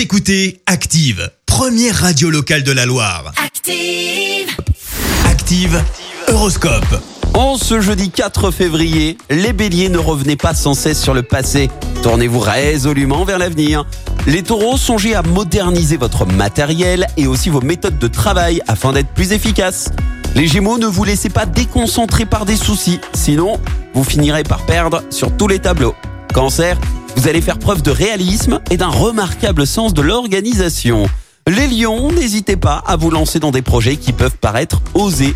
Vous écoutez Active, première radio locale de la Loire. Active. Active, Horoscope. En ce jeudi 4 février, les béliers ne revenez pas sans cesse sur le passé. Tournez-vous résolument vers l'avenir. Les taureaux, songez à moderniser votre matériel et aussi vos méthodes de travail afin d'être plus efficaces. Les gémeaux, ne vous laissez pas déconcentrer par des soucis, sinon vous finirez par perdre sur tous les tableaux. Cancer, vous allez faire preuve de réalisme et d'un remarquable sens de l'organisation. Les lions, n'hésitez pas à vous lancer dans des projets qui peuvent paraître osés.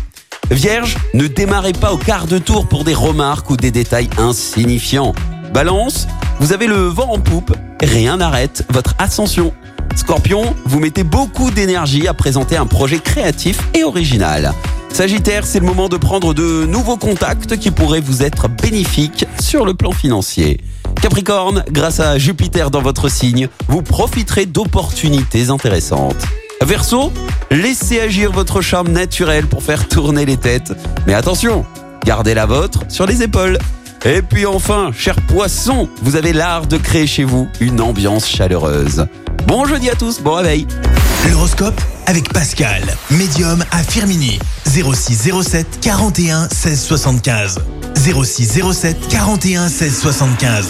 Vierge, ne démarrez pas au quart de tour pour des remarques ou des détails insignifiants. Balance, vous avez le vent en poupe, rien n'arrête votre ascension. Scorpion, vous mettez beaucoup d'énergie à présenter un projet créatif et original. Sagittaire, c'est le moment de prendre de nouveaux contacts qui pourraient vous être bénéfiques sur le plan financier. Capricorne, grâce à Jupiter dans votre signe, vous profiterez d'opportunités intéressantes. Verseau, laissez agir votre charme naturel pour faire tourner les têtes. Mais attention, gardez la vôtre sur les épaules. Et puis enfin, cher poisson, vous avez l'art de créer chez vous une ambiance chaleureuse. Bon jeudi à tous, bon réveil. L'horoscope avec Pascal, médium à Firmini. 0607 41 16 75. 0607 41 16 75.